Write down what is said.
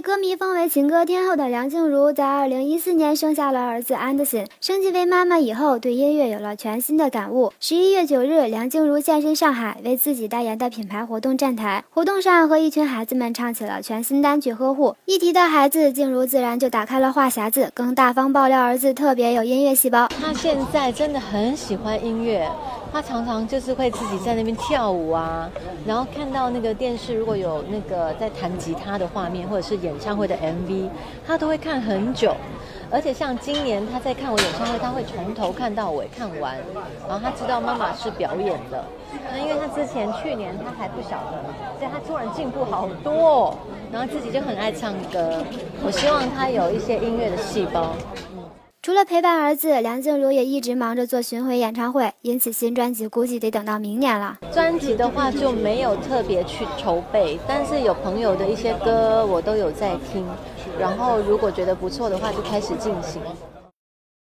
歌迷封为情歌天后的梁静茹，在二零一四年生下了儿子安德森。升级为妈妈以后，对音乐有了全新的感悟。十一月九日，梁静茹现身上海，为自己代言的品牌活动站台。活动上，和一群孩子们唱起了全新单曲《呵护》。一提到孩子，静茹自然就打开了话匣子，更大方爆料儿子特别有音乐细胞。他现在真的很喜欢音乐。他常常就是会自己在那边跳舞啊，然后看到那个电视如果有那个在弹吉他的画面，或者是演唱会的 MV，他都会看很久。而且像今年他在看我演唱会，他会从头看到尾看完，然后他知道妈妈是表演的。那因为他之前去年他还不晓得，所以他突然进步好多，然后自己就很爱唱歌。我希望他有一些音乐的细胞。除了陪伴儿子，梁静茹也一直忙着做巡回演唱会，因此新专辑估计得等到明年了。专辑的话就没有特别去筹备，但是有朋友的一些歌我都有在听，然后如果觉得不错的话就开始进行。